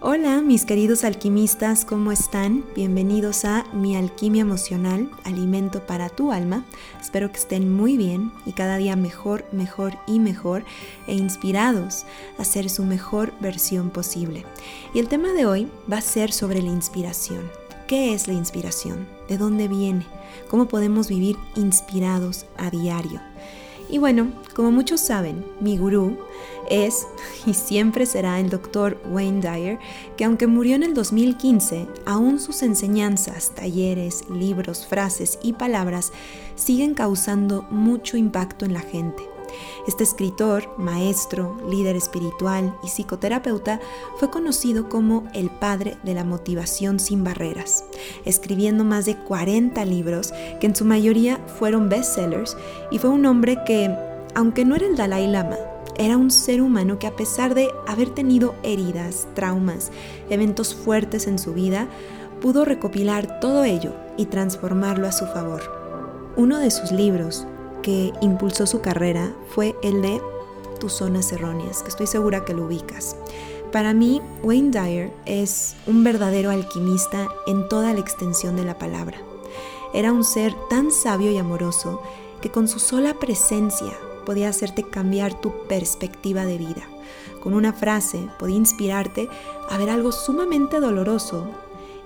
Hola, mis queridos alquimistas, ¿cómo están? Bienvenidos a Mi Alquimia Emocional, Alimento para tu Alma. Espero que estén muy bien y cada día mejor, mejor y mejor e inspirados a ser su mejor versión posible. Y el tema de hoy va a ser sobre la inspiración. ¿Qué es la inspiración? ¿De dónde viene? ¿Cómo podemos vivir inspirados a diario? Y bueno, como muchos saben, mi gurú es y siempre será el doctor Wayne Dyer, que aunque murió en el 2015, aún sus enseñanzas, talleres, libros, frases y palabras siguen causando mucho impacto en la gente. Este escritor, maestro, líder espiritual y psicoterapeuta fue conocido como el padre de la motivación sin barreras, escribiendo más de 40 libros que en su mayoría fueron bestsellers y fue un hombre que, aunque no era el Dalai Lama, era un ser humano que a pesar de haber tenido heridas, traumas, eventos fuertes en su vida, pudo recopilar todo ello y transformarlo a su favor. Uno de sus libros que impulsó su carrera fue el de Tus zonas erróneas, que estoy segura que lo ubicas. Para mí, Wayne Dyer es un verdadero alquimista en toda la extensión de la palabra. Era un ser tan sabio y amoroso que con su sola presencia podía hacerte cambiar tu perspectiva de vida. Con una frase podía inspirarte a ver algo sumamente doloroso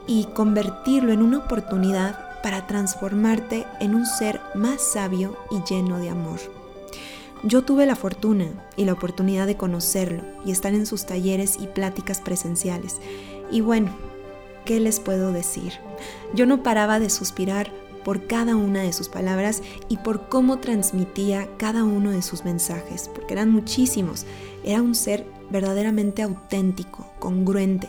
y convertirlo en una oportunidad para transformarte en un ser más sabio y lleno de amor. Yo tuve la fortuna y la oportunidad de conocerlo y estar en sus talleres y pláticas presenciales. Y bueno, ¿qué les puedo decir? Yo no paraba de suspirar por cada una de sus palabras y por cómo transmitía cada uno de sus mensajes, porque eran muchísimos. Era un ser verdaderamente auténtico, congruente,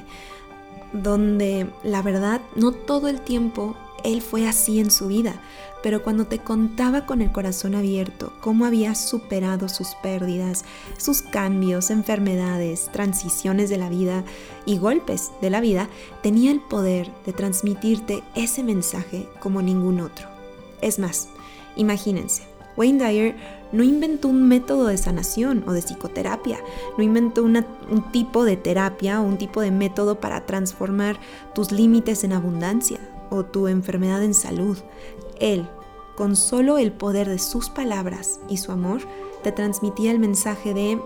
donde la verdad no todo el tiempo él fue así en su vida, pero cuando te contaba con el corazón abierto cómo había superado sus pérdidas, sus cambios, enfermedades, transiciones de la vida y golpes de la vida, tenía el poder de transmitirte ese mensaje como ningún otro. Es más, imagínense, Wayne Dyer no inventó un método de sanación o de psicoterapia, no inventó un tipo de terapia o un tipo de método para transformar tus límites en abundancia o tu enfermedad en salud. Él, con solo el poder de sus palabras y su amor, te transmitía el mensaje de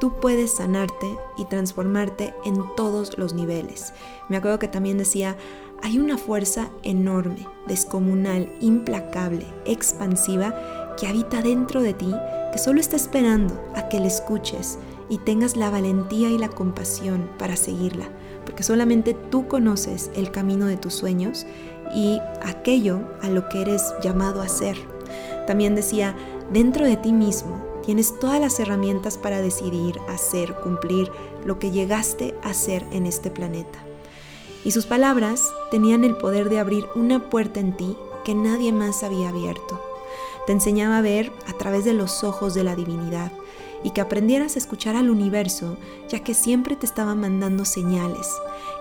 tú puedes sanarte y transformarte en todos los niveles. Me acuerdo que también decía, hay una fuerza enorme, descomunal, implacable, expansiva, que habita dentro de ti, que solo está esperando a que la escuches y tengas la valentía y la compasión para seguirla, porque solamente tú conoces el camino de tus sueños y aquello a lo que eres llamado a ser. También decía, dentro de ti mismo tienes todas las herramientas para decidir, hacer, cumplir lo que llegaste a ser en este planeta. Y sus palabras tenían el poder de abrir una puerta en ti que nadie más había abierto. Te enseñaba a ver a través de los ojos de la divinidad y que aprendieras a escuchar al universo, ya que siempre te estaba mandando señales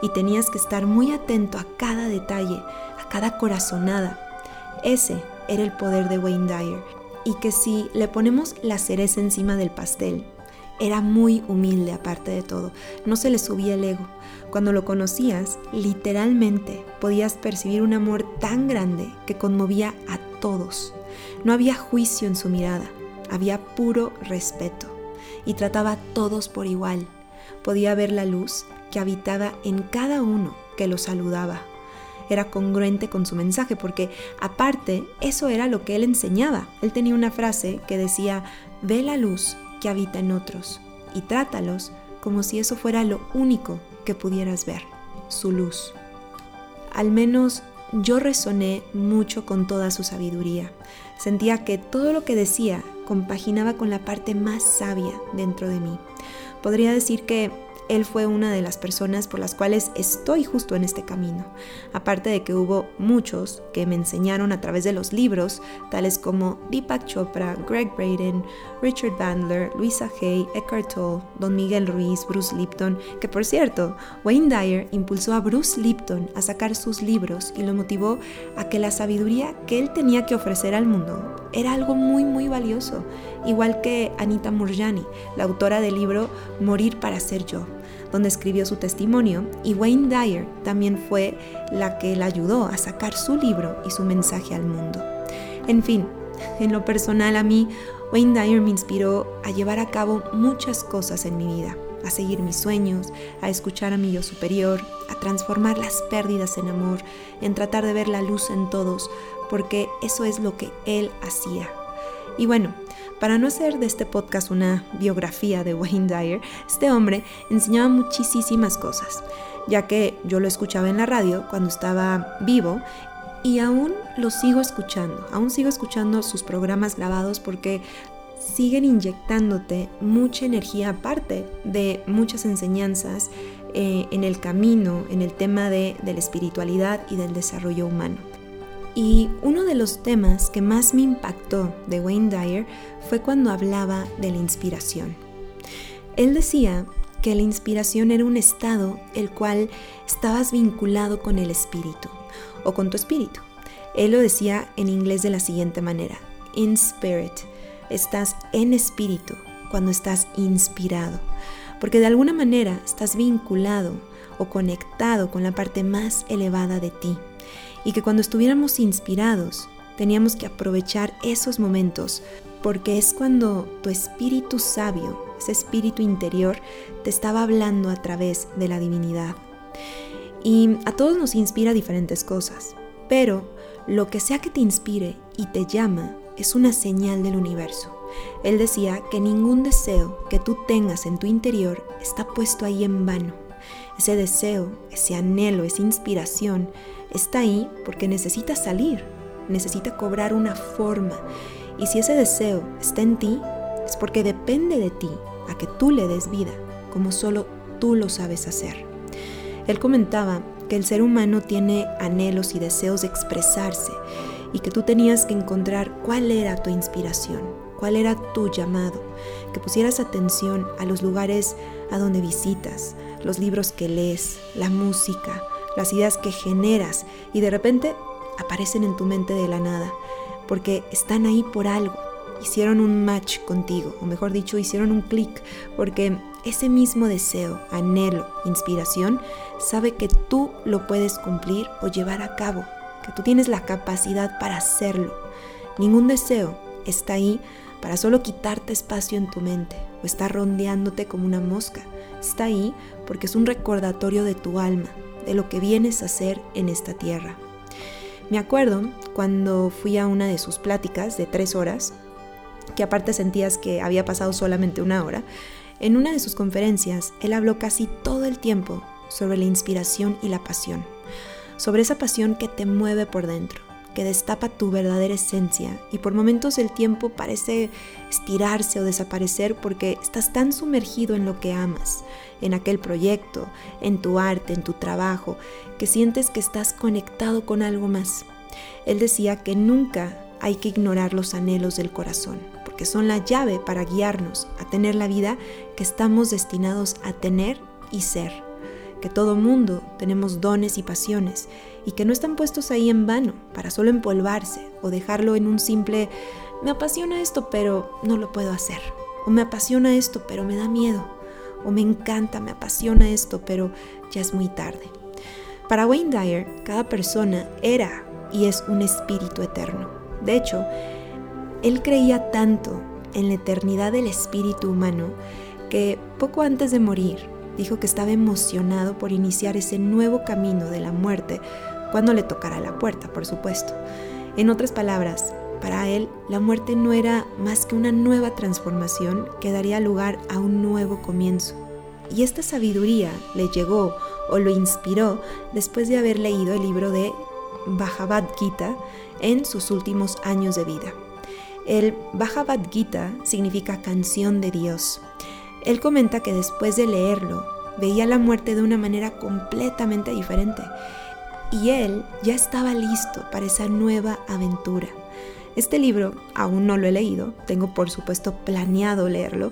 y tenías que estar muy atento a cada detalle, a cada corazonada. Ese era el poder de Wayne Dyer y que si le ponemos la cereza encima del pastel, era muy humilde aparte de todo, no se le subía el ego. Cuando lo conocías, literalmente podías percibir un amor tan grande que conmovía a todos. No había juicio en su mirada, había puro respeto y trataba a todos por igual. podía ver la luz que habitaba en cada uno que lo saludaba. Era congruente con su mensaje porque aparte eso era lo que él enseñaba. Él tenía una frase que decía, ve la luz que habita en otros y trátalos como si eso fuera lo único que pudieras ver, su luz. Al menos yo resoné mucho con toda su sabiduría. Sentía que todo lo que decía compaginaba con la parte más sabia dentro de mí. Podría decir que él fue una de las personas por las cuales estoy justo en este camino. Aparte de que hubo muchos que me enseñaron a través de los libros, tales como Deepak Chopra, Greg Braden, Richard Bandler, Louisa Hay, Eckhart Tolle, Don Miguel Ruiz, Bruce Lipton, que por cierto, Wayne Dyer impulsó a Bruce Lipton a sacar sus libros y lo motivó a que la sabiduría que él tenía que ofrecer al mundo era algo muy muy valioso, igual que Anita Murjani, la autora del libro Morir para ser yo donde escribió su testimonio, y Wayne Dyer también fue la que la ayudó a sacar su libro y su mensaje al mundo. En fin, en lo personal a mí, Wayne Dyer me inspiró a llevar a cabo muchas cosas en mi vida, a seguir mis sueños, a escuchar a mi yo superior, a transformar las pérdidas en amor, en tratar de ver la luz en todos, porque eso es lo que él hacía. Y bueno, para no hacer de este podcast una biografía de Wayne Dyer, este hombre enseñaba muchísimas cosas, ya que yo lo escuchaba en la radio cuando estaba vivo y aún lo sigo escuchando, aún sigo escuchando sus programas grabados porque siguen inyectándote mucha energía aparte de muchas enseñanzas eh, en el camino, en el tema de, de la espiritualidad y del desarrollo humano. Y uno de los temas que más me impactó de Wayne Dyer fue cuando hablaba de la inspiración. Él decía que la inspiración era un estado el cual estabas vinculado con el espíritu o con tu espíritu. Él lo decía en inglés de la siguiente manera, in spirit, estás en espíritu cuando estás inspirado, porque de alguna manera estás vinculado o conectado con la parte más elevada de ti y que cuando estuviéramos inspirados teníamos que aprovechar esos momentos porque es cuando tu espíritu sabio, ese espíritu interior, te estaba hablando a través de la divinidad. Y a todos nos inspira diferentes cosas, pero lo que sea que te inspire y te llama es una señal del universo. Él decía que ningún deseo que tú tengas en tu interior está puesto ahí en vano. Ese deseo, ese anhelo, esa inspiración está ahí porque necesita salir, necesita cobrar una forma. Y si ese deseo está en ti, es porque depende de ti a que tú le des vida, como solo tú lo sabes hacer. Él comentaba que el ser humano tiene anhelos y deseos de expresarse y que tú tenías que encontrar cuál era tu inspiración, cuál era tu llamado, que pusieras atención a los lugares a donde visitas, los libros que lees, la música, las ideas que generas y de repente aparecen en tu mente de la nada, porque están ahí por algo. Hicieron un match contigo, o mejor dicho, hicieron un clic, porque ese mismo deseo, anhelo, inspiración, sabe que tú lo puedes cumplir o llevar a cabo, que tú tienes la capacidad para hacerlo. Ningún deseo está ahí para solo quitarte espacio en tu mente o estar rondeándote como una mosca. Está ahí porque es un recordatorio de tu alma, de lo que vienes a hacer en esta tierra. Me acuerdo cuando fui a una de sus pláticas de tres horas, que aparte sentías que había pasado solamente una hora, en una de sus conferencias él habló casi todo el tiempo sobre la inspiración y la pasión, sobre esa pasión que te mueve por dentro, que destapa tu verdadera esencia y por momentos el tiempo parece estirarse o desaparecer porque estás tan sumergido en lo que amas, en aquel proyecto, en tu arte, en tu trabajo, que sientes que estás conectado con algo más. Él decía que nunca hay que ignorar los anhelos del corazón, porque son la llave para guiarnos a tener la vida que estamos destinados a tener y ser que todo mundo tenemos dones y pasiones y que no están puestos ahí en vano para solo empolvarse o dejarlo en un simple me apasiona esto pero no lo puedo hacer o me apasiona esto pero me da miedo o me encanta, me apasiona esto pero ya es muy tarde. Para Wayne Dyer, cada persona era y es un espíritu eterno. De hecho, él creía tanto en la eternidad del espíritu humano que poco antes de morir dijo que estaba emocionado por iniciar ese nuevo camino de la muerte cuando le tocara la puerta, por supuesto. En otras palabras, para él, la muerte no era más que una nueva transformación que daría lugar a un nuevo comienzo. Y esta sabiduría le llegó o lo inspiró después de haber leído el libro de Bhagavad Gita en sus últimos años de vida. El Bhagavad Gita significa canción de Dios. Él comenta que después de leerlo, veía la muerte de una manera completamente diferente y él ya estaba listo para esa nueva aventura. Este libro aún no lo he leído, tengo por supuesto planeado leerlo,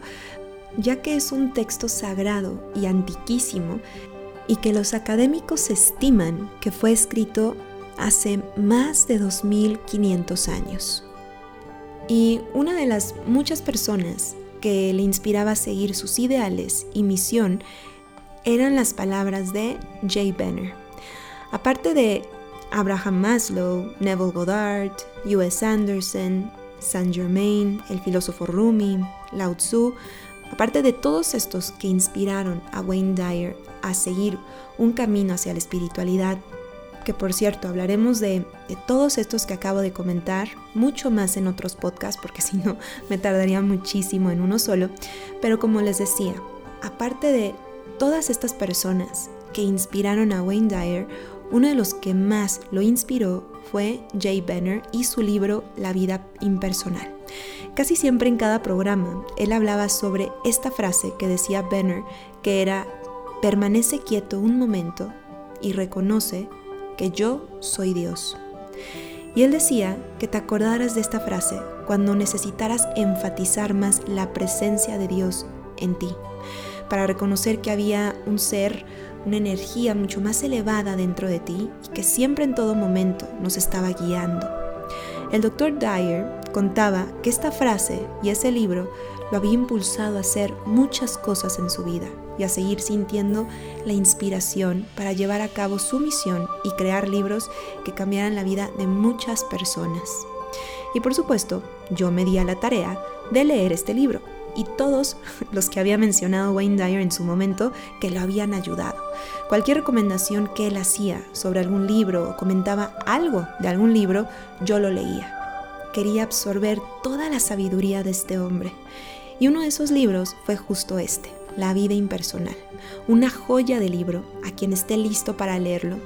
ya que es un texto sagrado y antiquísimo y que los académicos estiman que fue escrito hace más de 2500 años. Y una de las muchas personas que le inspiraba a seguir sus ideales y misión eran las palabras de Jay Benner. Aparte de Abraham Maslow, Neville Goddard, U.S. Anderson, Saint Germain, el filósofo Rumi, Lao Tzu, aparte de todos estos que inspiraron a Wayne Dyer a seguir un camino hacia la espiritualidad, que por cierto hablaremos de, de, todos estos que acabo de comentar, mucho más en otros podcasts, porque si no me tardaría muchísimo en uno solo, pero como les decía, aparte de todas estas personas que inspiraron a Wayne Dyer, uno de los que más lo inspiró fue Jay Benner y su libro La vida impersonal. Casi siempre en cada programa él hablaba sobre esta frase que decía Benner, que era, permanece quieto un momento y reconoce que yo soy Dios. Y él decía que te acordaras de esta frase cuando necesitaras enfatizar más la presencia de Dios en ti, para reconocer que había un ser, una energía mucho más elevada dentro de ti y que siempre en todo momento nos estaba guiando. El doctor Dyer contaba que esta frase y ese libro lo había impulsado a hacer muchas cosas en su vida y a seguir sintiendo la inspiración para llevar a cabo su misión y crear libros que cambiaran la vida de muchas personas. Y por supuesto, yo me di a la tarea de leer este libro y todos los que había mencionado Wayne Dyer en su momento que lo habían ayudado. Cualquier recomendación que él hacía sobre algún libro o comentaba algo de algún libro, yo lo leía. Quería absorber toda la sabiduría de este hombre. Y uno de esos libros fue justo este, La vida impersonal. Una joya de libro a quien esté listo para leerlo.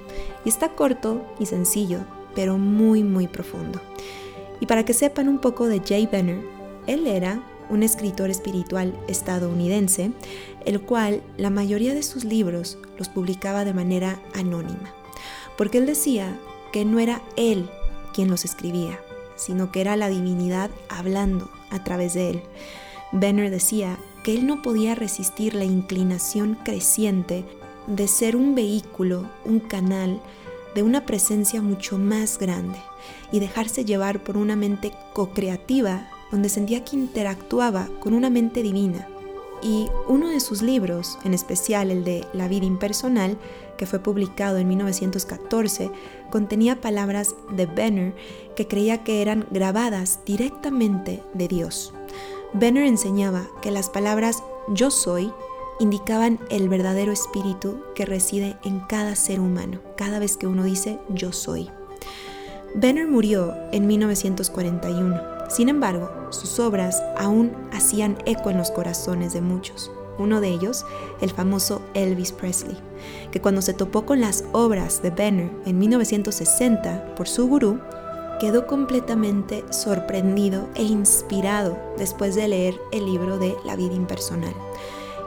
Y está corto y sencillo, pero muy muy profundo. Y para que sepan un poco de Jay Benner, él era un escritor espiritual estadounidense, el cual la mayoría de sus libros los publicaba de manera anónima, porque él decía que no era él quien los escribía, sino que era la divinidad hablando a través de él. Benner decía que él no podía resistir la inclinación creciente de ser un vehículo, un canal de una presencia mucho más grande y dejarse llevar por una mente co-creativa donde sentía que interactuaba con una mente divina. Y uno de sus libros, en especial el de La vida impersonal, que fue publicado en 1914, contenía palabras de Benner que creía que eran grabadas directamente de Dios. Benner enseñaba que las palabras yo soy indicaban el verdadero espíritu que reside en cada ser humano, cada vez que uno dice yo soy. Benner murió en 1941 sin embargo, sus obras aún hacían eco en los corazones de muchos. Uno de ellos, el famoso Elvis Presley, que cuando se topó con las obras de Benner en 1960 por su gurú, quedó completamente sorprendido e inspirado después de leer el libro de La vida impersonal.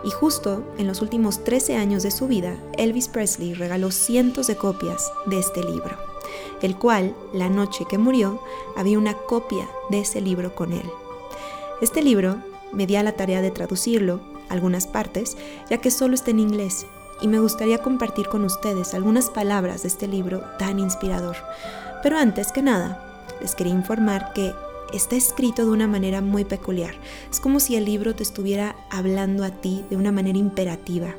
Y justo en los últimos 13 años de su vida, Elvis Presley regaló cientos de copias de este libro el cual, la noche que murió, había una copia de ese libro con él. Este libro me di a la tarea de traducirlo, algunas partes, ya que solo está en inglés, y me gustaría compartir con ustedes algunas palabras de este libro tan inspirador. Pero antes que nada, les quería informar que está escrito de una manera muy peculiar. Es como si el libro te estuviera hablando a ti de una manera imperativa.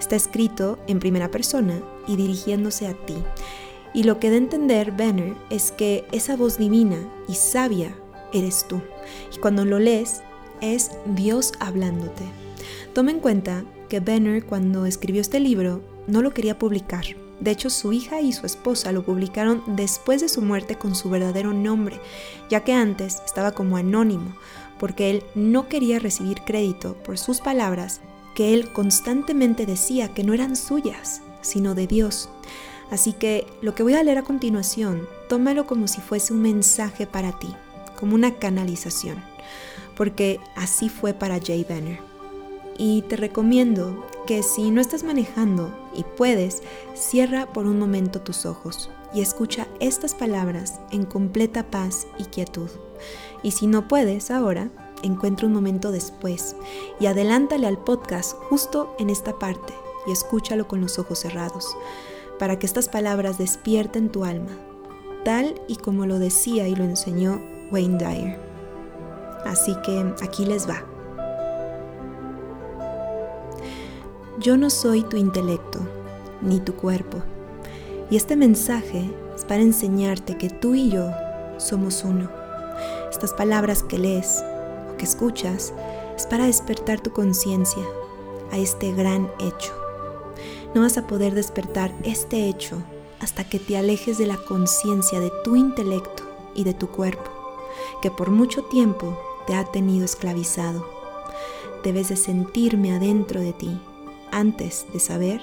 Está escrito en primera persona y dirigiéndose a ti. Y lo que a entender Banner es que esa voz divina y sabia eres tú. Y cuando lo lees, es Dios hablándote. Toma en cuenta que Benner cuando escribió este libro no lo quería publicar. De hecho, su hija y su esposa lo publicaron después de su muerte con su verdadero nombre, ya que antes estaba como anónimo, porque él no quería recibir crédito por sus palabras que él constantemente decía que no eran suyas, sino de Dios. Así que lo que voy a leer a continuación, tómalo como si fuese un mensaje para ti, como una canalización, porque así fue para Jay Banner. Y te recomiendo que si no estás manejando y puedes, cierra por un momento tus ojos y escucha estas palabras en completa paz y quietud. Y si no puedes ahora, encuentra un momento después y adelántale al podcast justo en esta parte y escúchalo con los ojos cerrados, para que estas palabras despierten tu alma, tal y como lo decía y lo enseñó Wayne Dyer. Así que aquí les va. Yo no soy tu intelecto, ni tu cuerpo. Y este mensaje es para enseñarte que tú y yo somos uno. Estas palabras que lees o que escuchas es para despertar tu conciencia a este gran hecho. No vas a poder despertar este hecho hasta que te alejes de la conciencia de tu intelecto y de tu cuerpo, que por mucho tiempo te ha tenido esclavizado. Debes de sentirme adentro de ti antes de saber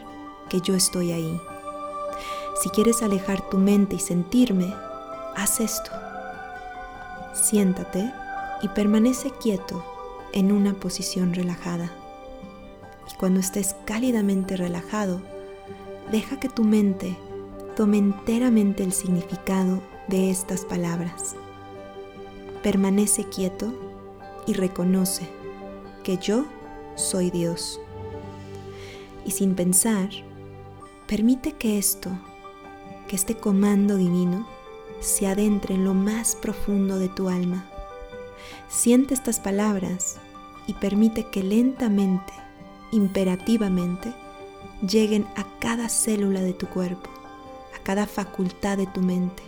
que yo estoy ahí. Si quieres alejar tu mente y sentirme, haz esto. Siéntate y permanece quieto en una posición relajada. Y cuando estés cálidamente relajado, deja que tu mente tome enteramente el significado de estas palabras. Permanece quieto y reconoce que yo soy Dios y sin pensar, permite que esto, que este comando divino, se adentre en lo más profundo de tu alma. Siente estas palabras y permite que lentamente, imperativamente, lleguen a cada célula de tu cuerpo, a cada facultad de tu mente,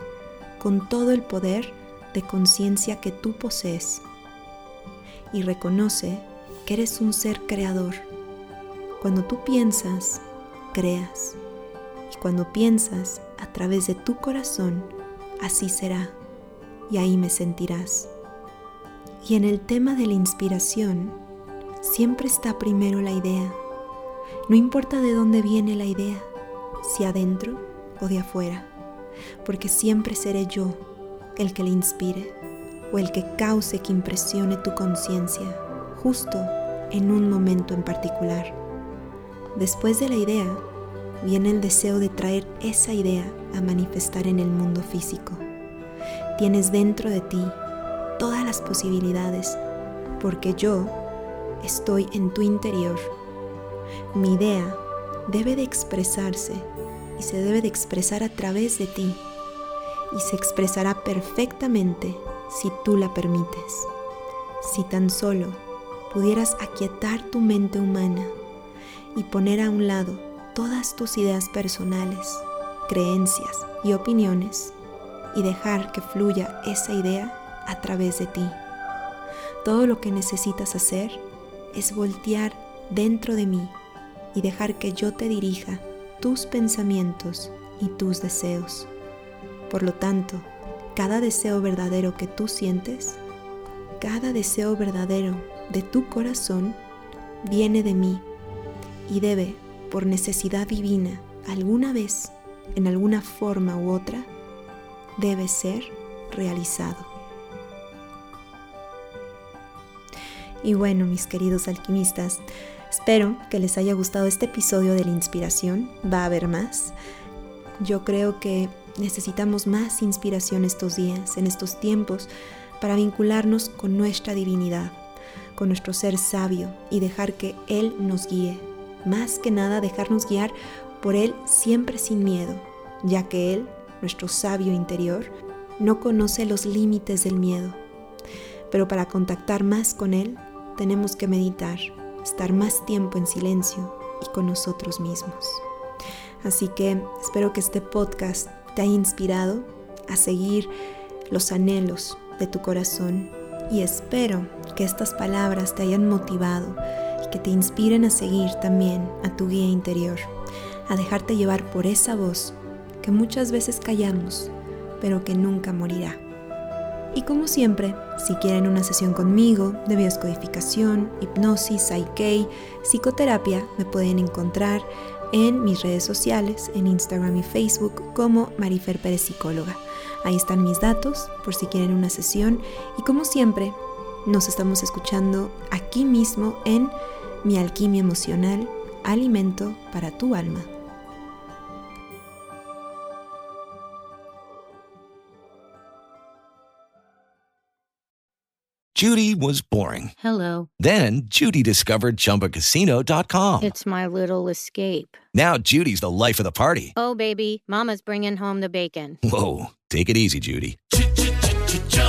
con todo el poder de conciencia que tú posees. Y reconoce que eres un ser creador cuando tú piensas, creas. Y cuando piensas a través de tu corazón, así será. Y ahí me sentirás. Y en el tema de la inspiración, siempre está primero la idea. No importa de dónde viene la idea, si adentro o de afuera, porque siempre seré yo el que le inspire o el que cause que impresione tu conciencia, justo en un momento en particular. Después de la idea, viene el deseo de traer esa idea a manifestar en el mundo físico. Tienes dentro de ti todas las posibilidades, porque yo estoy en tu interior. Mi idea debe de expresarse y se debe de expresar a través de ti y se expresará perfectamente si tú la permites. Si tan solo pudieras aquietar tu mente humana y poner a un lado todas tus ideas personales, creencias y opiniones y dejar que fluya esa idea a través de ti. Todo lo que necesitas hacer es voltear dentro de mí y dejar que yo te dirija tus pensamientos y tus deseos. Por lo tanto, cada deseo verdadero que tú sientes, cada deseo verdadero de tu corazón, viene de mí y debe, por necesidad divina, alguna vez, en alguna forma u otra, debe ser realizado. Y bueno, mis queridos alquimistas, espero que les haya gustado este episodio de la inspiración. Va a haber más. Yo creo que necesitamos más inspiración estos días, en estos tiempos, para vincularnos con nuestra divinidad, con nuestro ser sabio y dejar que Él nos guíe más que nada dejarnos guiar por Él siempre sin miedo, ya que Él, nuestro sabio interior, no conoce los límites del miedo. Pero para contactar más con Él, tenemos que meditar, estar más tiempo en silencio y con nosotros mismos. Así que espero que este podcast te haya inspirado a seguir los anhelos de tu corazón y espero que estas palabras te hayan motivado y que te inspiren a seguir también a tu guía interior, a dejarte llevar por esa voz que muchas veces callamos, pero que nunca morirá. Y como siempre, si quieren una sesión conmigo de bioscodificación, hipnosis, psyche, psicoterapia, me pueden encontrar en mis redes sociales, en Instagram y Facebook como Marifer Pérez Psicóloga. Ahí están mis datos por si quieren una sesión y como siempre, nos estamos escuchando aquí mismo en Mi Alquimia Emocional, Alimento para tu Alma. Judy was boring. Hello. Then Judy discovered ChumbaCasino.com. It's my little escape. Now Judy's the life of the party. Oh, baby, Mama's bringing home the bacon. Whoa, take it easy, Judy.